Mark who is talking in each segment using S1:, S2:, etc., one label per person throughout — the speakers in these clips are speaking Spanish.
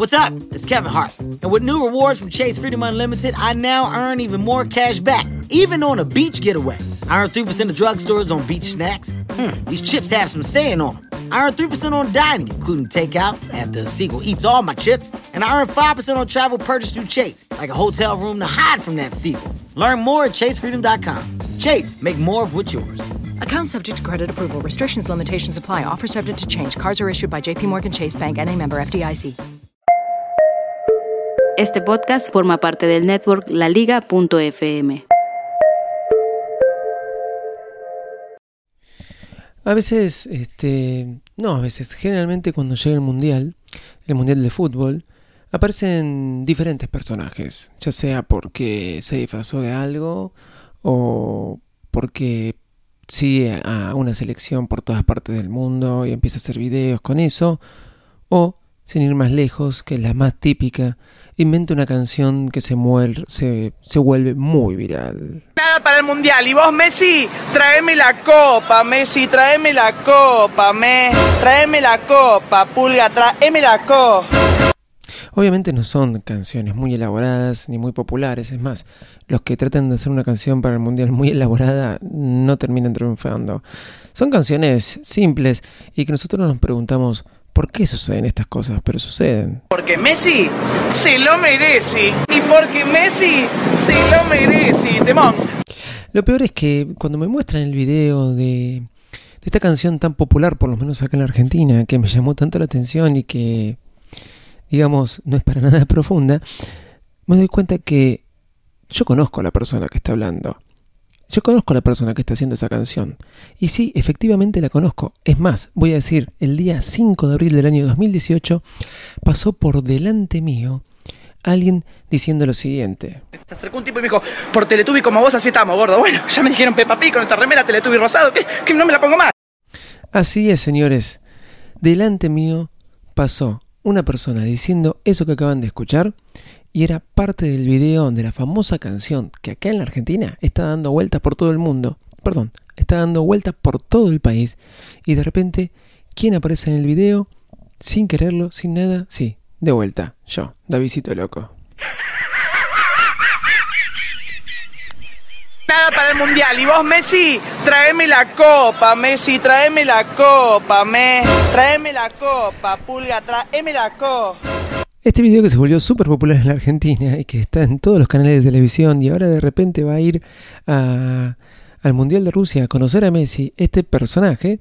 S1: What's up? It's Kevin Hart. And with new rewards from Chase Freedom Unlimited, I now earn even more cash back, even on a beach getaway. I earn 3% of drugstores on beach snacks. Hmm, these chips have some saying on them. I earn 3% on dining, including takeout, after a eats all my chips. And I earn 5% on travel purchased through Chase, like a hotel room to hide from that seagull. Learn more at chasefreedom.com. Chase, make more of what's yours.
S2: Account subject to credit approval. Restrictions, limitations apply. Offer subject to change. Cards are issued by JPMorgan Chase Bank and a member FDIC.
S3: Este podcast forma parte del network laliga.fm.
S4: A veces, este, no, a veces, generalmente cuando llega el mundial, el mundial de fútbol, aparecen diferentes personajes, ya sea porque se disfrazó de algo o porque sigue a una selección por todas partes del mundo y empieza a hacer videos con eso, o, sin ir más lejos, que es la más típica, inventa una canción que se, muel- se, se vuelve muy viral.
S5: Nada para el mundial. Y vos, Messi, tráeme la copa, Messi, tráeme la copa, me. Tráeme la copa, pulga, tráeme la copa.
S4: Obviamente no son canciones muy elaboradas ni muy populares, es más, los que tratan de hacer una canción para el mundial muy elaborada no terminan triunfando. Son canciones simples y que nosotros nos preguntamos por qué suceden estas cosas, pero suceden.
S5: Porque Messi se lo merece. Y porque Messi se lo merece. Temón.
S4: Lo peor es que cuando me muestran el video de, de esta canción tan popular, por lo menos acá en la Argentina, que me llamó tanto la atención y que, digamos, no es para nada profunda, me doy cuenta que yo conozco a la persona que está hablando. Yo conozco a la persona que está haciendo esa canción. Y sí, efectivamente la conozco. Es más, voy a decir, el día 5 de abril del año 2018 pasó por delante mío alguien diciendo lo siguiente.
S5: Se acercó un tipo y me dijo, por Teletubby como vos así estamos, gordo. Bueno, ya me dijeron Peppa Pig con esta remera Teletubby rosado, que, que no me la pongo más.
S4: Así es, señores. Delante mío pasó una persona diciendo eso que acaban de escuchar y era parte del video de la famosa canción que acá en la Argentina está dando vueltas por todo el mundo. Perdón, está dando vueltas por todo el país. Y de repente, ¿quién aparece en el video? Sin quererlo, sin nada, sí, de vuelta. Yo, Davidito Loco.
S5: Nada para el mundial. Y vos, Messi, tráeme la copa, Messi, tráeme la copa, me. Tráeme la copa, pulga, tráeme la copa.
S4: Este video que se volvió súper popular en la Argentina y que está en todos los canales de televisión y ahora de repente va a ir al Mundial de Rusia a conocer a Messi, este personaje,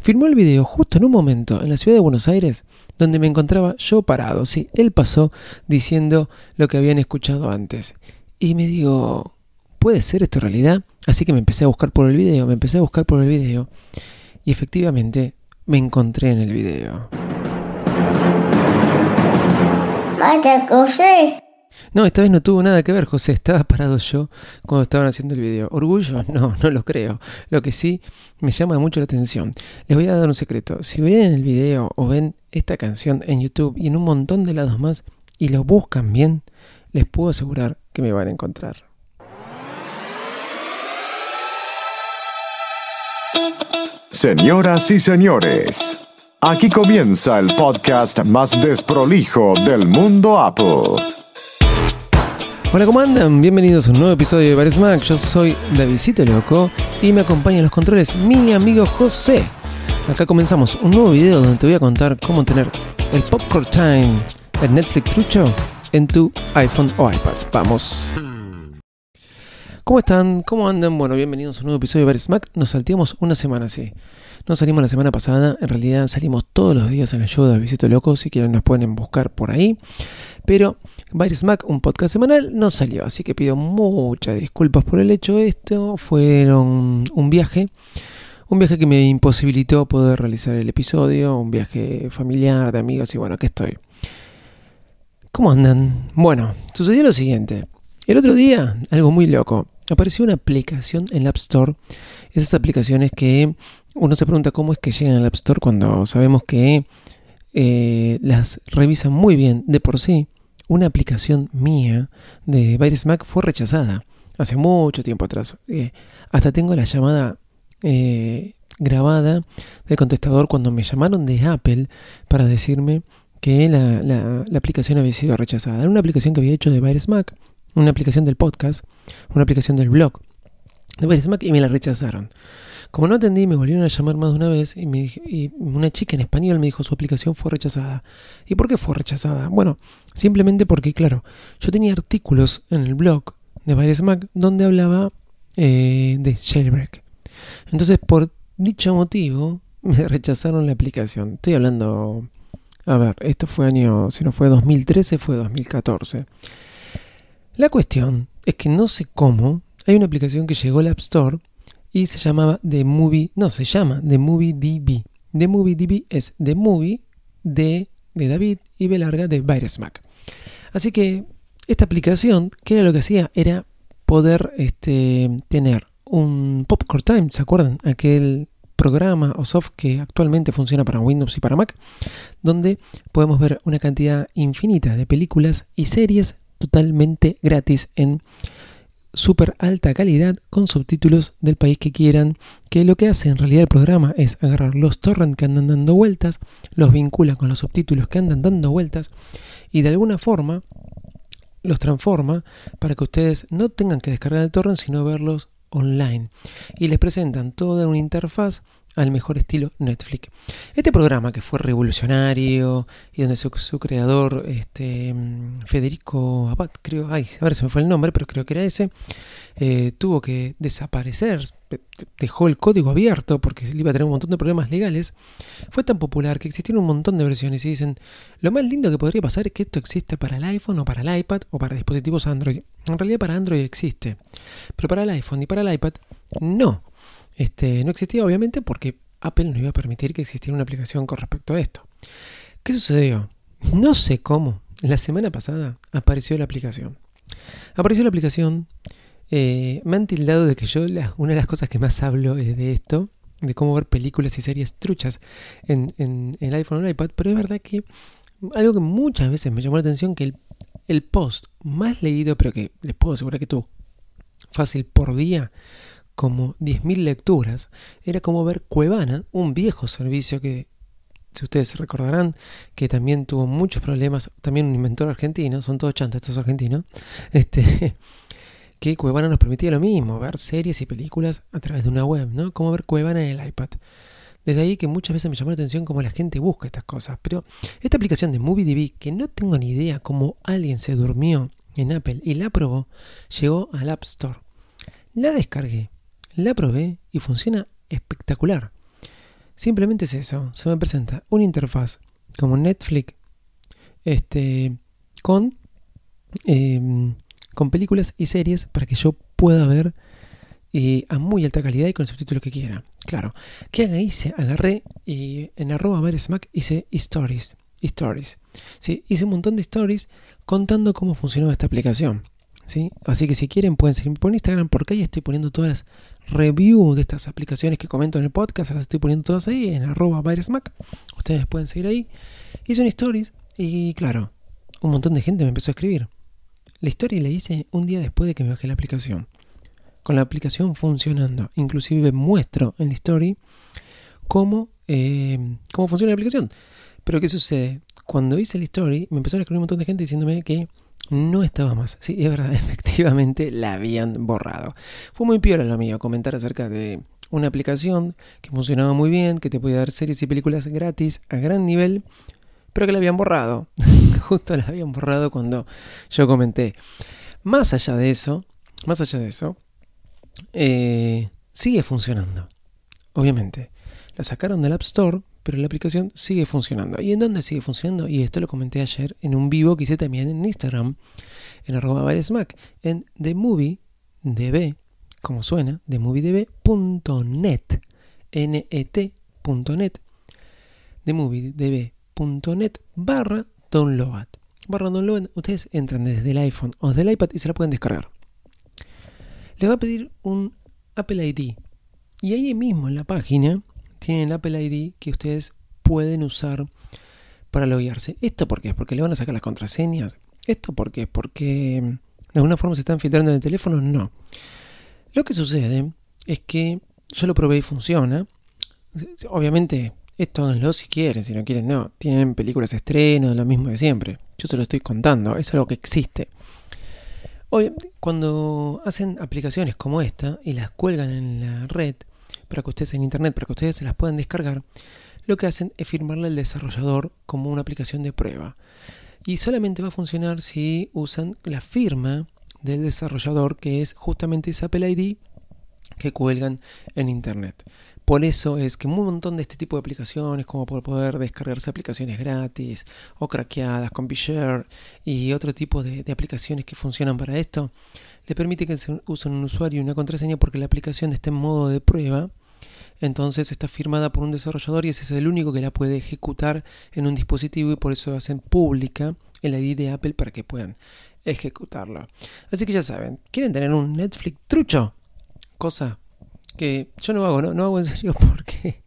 S4: filmó el video justo en un momento en la ciudad de Buenos Aires donde me encontraba yo parado. Sí, él pasó diciendo lo que habían escuchado antes. Y me digo, ¿puede ser esto realidad? Así que me empecé a buscar por el video, me empecé a buscar por el video y efectivamente me encontré en el video.
S6: Vaya, José.
S4: No, esta vez no tuvo nada que ver, José. Estaba parado yo cuando estaban haciendo el video. ¿Orgullo? No, no lo creo. Lo que sí me llama mucho la atención. Les voy a dar un secreto. Si ven el video o ven esta canción en YouTube y en un montón de lados más y lo buscan bien, les puedo asegurar que me van a encontrar.
S7: Señoras y señores, aquí comienza el podcast más desprolijo del mundo Apple.
S4: Hola, ¿cómo andan? Bienvenidos a un nuevo episodio de Bar Smack. Yo soy Davidito Loco y me acompaña en los controles mi amigo José. Acá comenzamos un nuevo video donde te voy a contar cómo tener el Popcorn Time, el Netflix trucho, en tu iPhone o iPad. Vamos. ¿Cómo están? ¿Cómo andan? Bueno, bienvenidos a un nuevo episodio de Bar Smack. Nos salteamos una semana, sí. No salimos la semana pasada, en realidad salimos todos los días en el show de Davidito Loco, si quieren nos pueden buscar por ahí. Pero Byte Smack, un podcast semanal, no salió, así que pido muchas disculpas por el hecho. Esto fueron un viaje, un viaje que me imposibilitó poder realizar el episodio, un viaje familiar, de amigos, y bueno, aquí estoy. ¿Cómo andan? Bueno, sucedió lo siguiente. El otro día, algo muy loco, apareció una aplicación en la App Store. Esas aplicaciones que uno se pregunta cómo es que llegan al App Store cuando sabemos que eh, las revisan muy bien de por sí. Una aplicación mía de Virus Mac fue rechazada hace mucho tiempo atrás. Eh, hasta tengo la llamada eh, grabada del contestador cuando me llamaron de Apple para decirme que la, la- aplicación había sido rechazada. Era una aplicación que había hecho de Virus Mac, una aplicación del podcast, una aplicación del blog de Mac y me la rechazaron. Como no atendí, me volvieron a llamar más de una vez y, y una chica en español me dijo su aplicación fue rechazada. ¿Y por qué fue rechazada? Bueno, simplemente porque, claro, yo tenía artículos en el blog de Virus Mac donde hablaba eh, de jailbreak. Entonces, por dicho motivo, me rechazaron la aplicación. Estoy hablando, a ver, esto fue año, si no fue 2013, fue 2014. La cuestión es que no sé cómo, hay una aplicación que llegó al App Store y se llamaba The Movie, no, se llama The Movie DB. The Movie DB es The Movie de, de David y B de Virus Mac. Así que esta aplicación, que era lo que hacía? Era poder este, tener un Popcorn Time, ¿se acuerdan? Aquel programa o soft que actualmente funciona para Windows y para Mac, donde podemos ver una cantidad infinita de películas y series totalmente gratis en super alta calidad con subtítulos del país que quieran, que lo que hace en realidad el programa es agarrar los torrents que andan dando vueltas, los vincula con los subtítulos que andan dando vueltas y de alguna forma los transforma para que ustedes no tengan que descargar el torrent sino verlos online. Y les presentan toda una interfaz al mejor estilo Netflix. Este programa que fue revolucionario y donde su, creador, este, Federico Abad, creo, ay, a ver se me fue el nombre, pero creo que era ese, eh, tuvo que desaparecer, dejó el código abierto porque iba a tener un montón de problemas legales, fue tan popular que existieron un montón de versiones y dicen, lo más lindo que podría pasar es que esto exista para el iPhone o para el iPad o para dispositivos Android. En realidad para Android existe, pero para el iPhone y para el iPad no. Este, no existía obviamente porque Apple no iba a permitir que existiera una aplicación con respecto a esto. ¿Qué sucedió? No sé cómo. La semana pasada apareció la aplicación. Apareció la aplicación. eh, me han tildado de que yo una de las cosas que más hablo es de esto, de cómo ver películas y series truchas en el iPhone o el iPad, pero es verdad que algo que muchas veces me llamó la atención, que el, el post más leído, pero que les puedo asegurar que tú, fácil por día, como 10.000 lecturas, era como ver Cuevana, un viejo servicio que, si ustedes recordarán, que también tuvo muchos problemas, también un inventor argentino, son todos chantas estos argentinos, este, que Cuevana nos permitía lo mismo, ver series y películas a través de una web, ¿no? Como ver Cuevana en el iPad. Desde ahí que muchas veces me llamó la atención cómo la gente busca estas cosas. Pero esta aplicación de MovieDB, que no tengo ni idea cómo alguien se durmió en Apple y la probó, llegó al App Store. La descargué, la probé y funciona espectacular. Simplemente es eso, se me presenta una interfaz como Netflix este, con, eh, con películas y series para que yo pueda ver eh, a muy alta calidad y con el subtítulo que quiera. Claro, ¿qué? Hice, agarré y en arroba Mac hice stories. Stories. Sí, hice un montón de stories contando cómo funcionaba esta aplicación. ¿sí? Así que si quieren pueden seguirme por Instagram porque ahí estoy poniendo todas las reviews de estas aplicaciones que comento en el podcast. Las estoy poniendo todas ahí en arroba Mac. Ustedes pueden seguir ahí. Hice un stories y claro, un montón de gente me empezó a escribir. La historia la hice un día después de que me bajé la aplicación con la aplicación funcionando. Inclusive muestro en la story cómo, eh, cómo funciona la aplicación. Pero ¿qué sucede? Cuando hice la story me empezaron a escribir un montón de gente diciéndome que no estaba más. Sí, es verdad, efectivamente la habían borrado. Fue muy piola lo mío comentar acerca de una aplicación que funcionaba muy bien, que te podía dar series y películas gratis a gran nivel, pero que la habían borrado. Justo la habían borrado cuando yo comenté. Más allá de eso, más allá de eso, eh, sigue funcionando. Obviamente. La sacaron del App Store, pero la aplicación sigue funcionando. ¿Y en dónde sigue funcionando? Y esto lo comenté ayer en un vivo que hice también en Instagram, en arroba Mac, en The Movie, DB, como suena, themoviedb.net, net.net, themoviedb.net barra download. Barra download, ustedes entran desde el iPhone o desde el iPad y se la pueden descargar le va a pedir un Apple ID. Y ahí mismo en la página tienen el Apple ID que ustedes pueden usar para loguearse. ¿Esto por qué? ¿Porque le van a sacar las contraseñas? ¿Esto por qué? ¿Porque de alguna forma se están filtrando en el teléfono? No. Lo que sucede es que yo lo probé y funciona. Obviamente Esto háganlo si quieren, si no quieren no. Tienen películas de estreno, lo mismo de siempre. Yo se lo estoy contando, es algo que existe. Hoy, cuando hacen aplicaciones como esta y las cuelgan en la red, para que ustedes en internet, para que ustedes se las puedan descargar, lo que hacen es firmarle al desarrollador como una aplicación de prueba. Y solamente va a funcionar si usan la firma del desarrollador, que es justamente esa Apple ID que cuelgan en internet. Por eso es que un montón de este tipo de aplicaciones, como por poder descargarse aplicaciones gratis o craqueadas con BeShare y otro tipo de aplicaciones que funcionan para esto, le permite que se use un usuario y una contraseña porque la aplicación está en modo de prueba entonces está firmada por un desarrollador y ese es el único que la puede ejecutar en un dispositivo y por eso hacen pública el ID de Apple para que puedan ejecutarlo. Así que ya saben, ¿quieren tener un Netflix trucho? Cosa que yo no hago, no, no hago en serio porque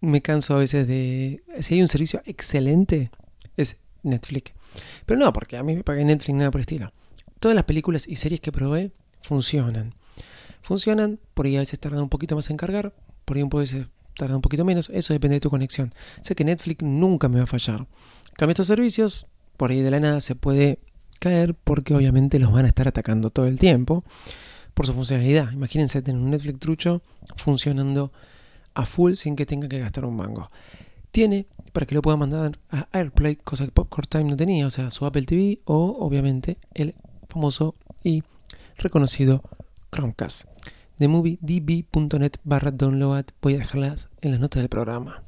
S4: me canso a veces de... Si hay un servicio excelente, es Netflix. Pero no, porque a mí me pagué Netflix nada por el estilo. Todas las películas y series que probé funcionan funcionan, por ahí a veces tardan un poquito más en cargar, por ahí un poco tarda un poquito menos, eso depende de tu conexión. Sé que Netflix nunca me va a fallar. Cambio estos servicios, por ahí de la nada se puede caer porque obviamente los van a estar atacando todo el tiempo por su funcionalidad. Imagínense tener un Netflix trucho funcionando a full sin que tenga que gastar un mango. Tiene para que lo pueda mandar a AirPlay, cosa que Popcorn Time no tenía, o sea, su Apple TV o obviamente el famoso y reconocido Chromecast. De moviedb.net barra download voy a dejarlas en las notas del programa.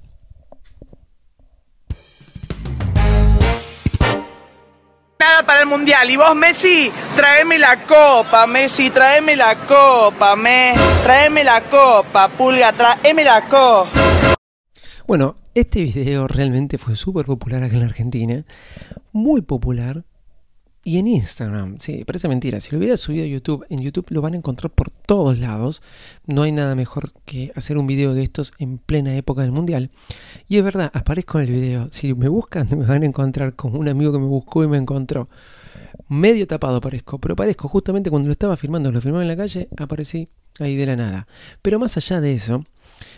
S5: Nada para el mundial. Y vos, Messi, tráeme la copa, Messi, tráeme la copa, me. Tráeme la copa, pulga, tráeme la copa.
S4: Bueno, este video realmente fue súper popular acá en la Argentina. Muy popular y en Instagram, sí, parece mentira. Si lo hubiera subido a YouTube, en YouTube lo van a encontrar por todos lados. No hay nada mejor que hacer un video de estos en plena época del mundial. Y es verdad, aparezco en el video. Si me buscan, me van a encontrar como un amigo que me buscó y me encontró. Medio tapado aparezco, pero aparezco justamente cuando lo estaba filmando, lo filmaba en la calle, aparecí ahí de la nada. Pero más allá de eso,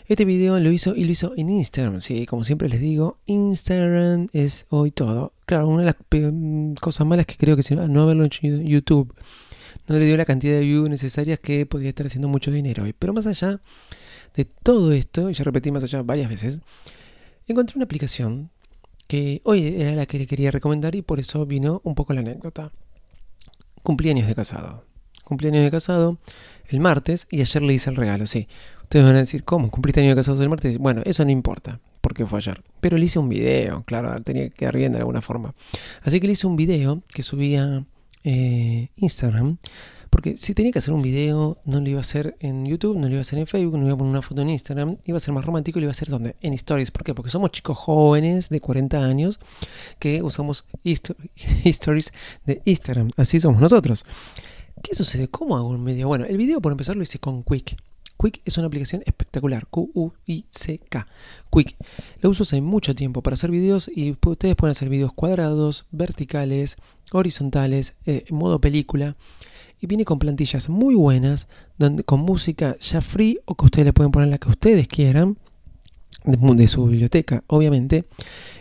S4: este video lo hizo y lo hizo en Instagram. Sí, como siempre les digo, Instagram es hoy todo. Claro, una de las cosas malas que creo que si no haberlo hecho YouTube no le dio la cantidad de views necesarias que podría estar haciendo mucho dinero hoy. Pero más allá de todo esto, y ya repetí más allá varias veces, encontré una aplicación que hoy era la que le quería recomendar y por eso vino un poco la anécdota. Cumpleaños de casado. Cumpleaños de casado el martes y ayer le hice el regalo, sí. Ustedes van a decir, ¿cómo? ¿Cumpliste año de casados el martes? Bueno, eso no importa, porque fue ayer. Pero le hice un video, claro, tenía que quedar bien de alguna forma. Así que le hice un video que subía eh, Instagram. Porque si tenía que hacer un video, no lo iba a hacer en YouTube, no lo iba a hacer en Facebook, no iba a poner una foto en Instagram, iba a ser más romántico y lo iba a hacer donde? En Stories. ¿Por qué? Porque somos chicos jóvenes de 40 años que usamos Stories de Instagram. Así somos nosotros. ¿Qué sucede? ¿Cómo hago un video? Bueno, el video por empezar lo hice con Quick. Quick es una aplicación espectacular. Q-U-I-C-K. Quick. La uso hace mucho tiempo para hacer videos y ustedes pueden hacer videos cuadrados, verticales, horizontales, eh, en modo película. Y viene con plantillas muy buenas, donde, con música ya free o que ustedes le pueden poner la que ustedes quieran, de, de su biblioteca, obviamente.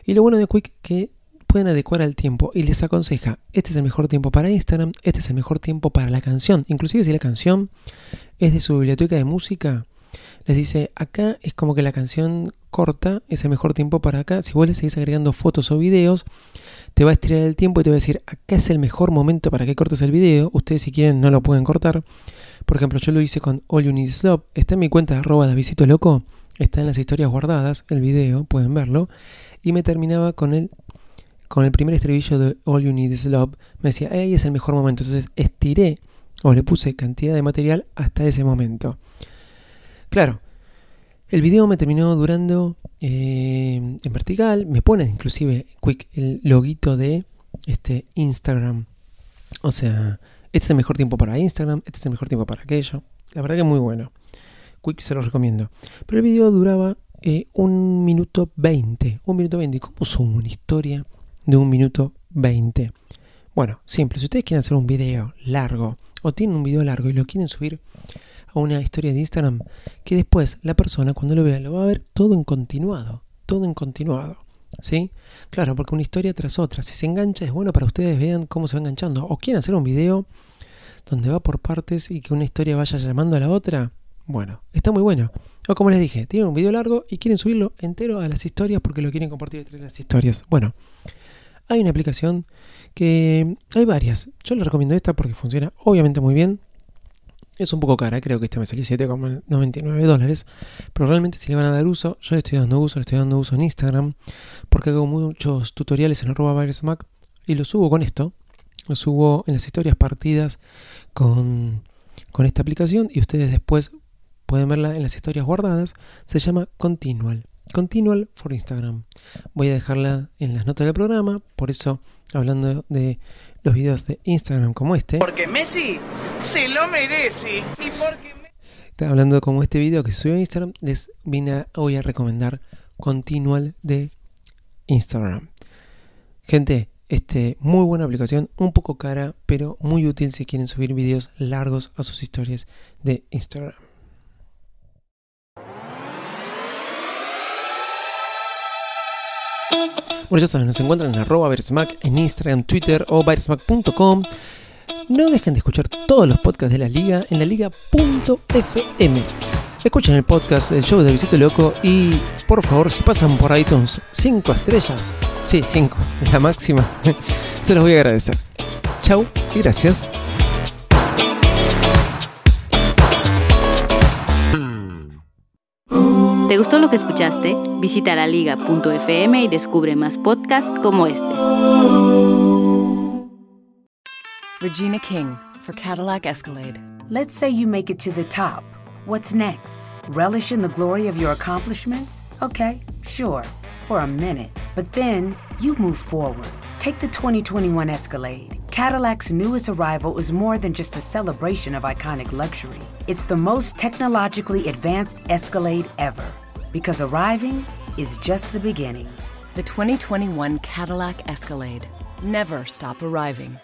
S4: Y lo bueno de Quick que pueden adecuar al tiempo y les aconseja, este es el mejor tiempo para Instagram, este es el mejor tiempo para la canción. Inclusive si la canción es de su biblioteca de música, les dice, acá es como que la canción corta es el mejor tiempo para acá. Si vos le seguís agregando fotos o videos, te va a estirar el tiempo y te va a decir, acá es el mejor momento para que cortes el video. Ustedes si quieren no lo pueden cortar. Por ejemplo, yo lo hice con All You Need Is Love. Está en mi cuenta arroba Davidito Loco. Está en las historias guardadas, el video, pueden verlo. Y me terminaba con el con el primer estribillo de All You Need Is Love, me decía, ahí es el mejor momento. Entonces estiré o le puse cantidad de material hasta ese momento. Claro, el video me terminó durando eh, en vertical, me pone inclusive quick el loguito de este Instagram. O sea, este es el mejor tiempo para Instagram, este es el mejor tiempo para aquello. La verdad que es muy bueno. Quick se lo recomiendo. Pero el video duraba eh, un minuto 20. Un minuto 20. ¿Cómo sumo una historia de un minuto 20. Bueno, simple, si ustedes quieren hacer un video largo o tienen un video largo y lo quieren subir a una historia de Instagram que después la persona cuando lo vea lo va a ver todo en continuado, todo en continuado. ¿Sí? Claro, porque una historia tras otra, si se engancha es bueno para ustedes vean cómo se va enganchando. O quieren hacer un video donde va por partes y que una historia vaya llamando a la otra. Bueno, está muy bueno. O como les dije, tienen un video largo y quieren subirlo entero a las historias porque lo quieren compartir entre las historias. Bueno, hay una aplicación que hay varias. Yo les recomiendo esta porque funciona obviamente muy bien. Es un poco cara, creo que esta me salió 7,99 dólares. Pero realmente si le van a dar uso, yo le estoy dando uso, le estoy dando uso en Instagram. Porque hago muchos tutoriales en arroba Mac y lo subo con esto. Lo subo en las historias partidas con, con esta aplicación y ustedes después pueden verla en las historias guardadas. Se llama Continual. Continual for Instagram. Voy a dejarla en las notas del programa. Por eso, hablando de los videos de Instagram como este.
S5: Porque Messi se lo merece. Y porque...
S4: Hablando como este video que subió a Instagram, les vine hoy a recomendar Continual de Instagram. Gente, este, muy buena aplicación, un poco cara, pero muy útil si quieren subir videos largos a sus historias de Instagram. Bueno, ya saben, nos encuentran en arroba Versmack en Instagram, Twitter o versmack.com. No dejen de escuchar todos los podcasts de la liga en la liga.fm. Escuchen el podcast del show de Visito Loco y por favor, si pasan por iTunes, 5 estrellas. Sí, 5, es la máxima. Se los voy a agradecer. Chau y gracias.
S3: ¿Te gustó lo que escuchaste? Visita laliga.fm y descubre más podcasts como este.
S2: Regina King for Cadillac Escalade.
S8: Let's say you make it to the top. What's next? Relish in the glory of your accomplishments? Okay, sure, for a minute. But then you move forward. Take the 2021 Escalade. Cadillac's newest arrival is more than just a celebration of iconic luxury. It's the most technologically advanced Escalade ever. Because arriving is just the beginning.
S2: The 2021 Cadillac Escalade. Never stop arriving.